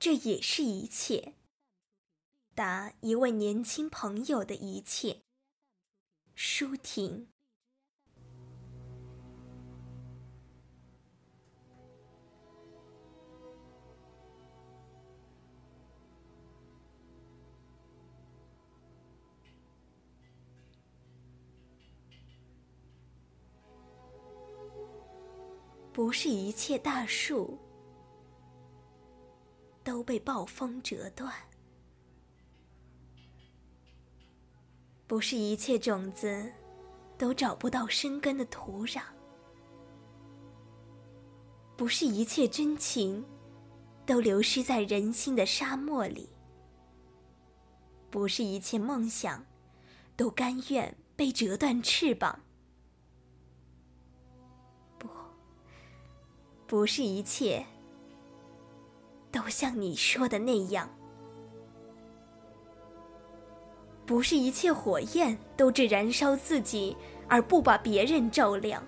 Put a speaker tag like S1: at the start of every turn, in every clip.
S1: 这也是一切。答一位年轻朋友的一切。舒婷。不是一切大树都被暴风折断，不是一切种子都找不到生根的土壤，不是一切真情都流失在人心的沙漠里，不是一切梦想都甘愿被折断翅膀。不不是一切都像你说的那样，不是一切火焰都只燃烧自己而不把别人照亮，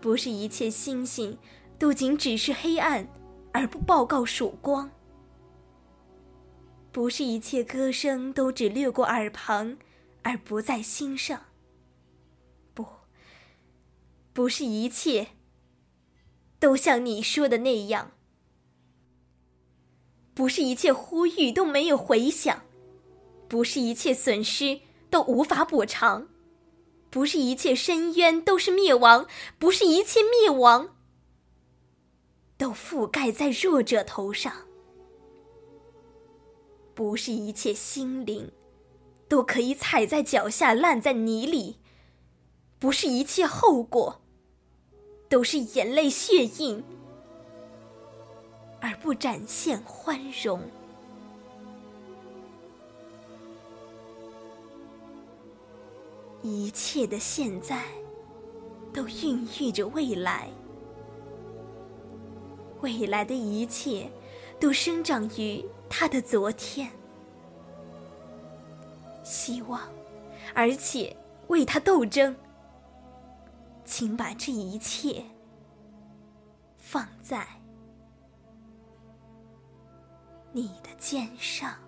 S1: 不是一切星星都仅只是黑暗而不报告曙光，不是一切歌声都只掠过耳旁而不在心上，不，不是一切。都像你说的那样，不是一切呼吁都没有回响，不是一切损失都无法补偿，不是一切深渊都是灭亡，不是一切灭亡都覆盖在弱者头上，不是一切心灵都可以踩在脚下烂在泥里，不是一切后果。都是眼泪血印，而不展现欢容。一切的现在，都孕育着未来。未来的一切，都生长于他的昨天。希望，而且为他斗争。请把这一切放在你的肩上。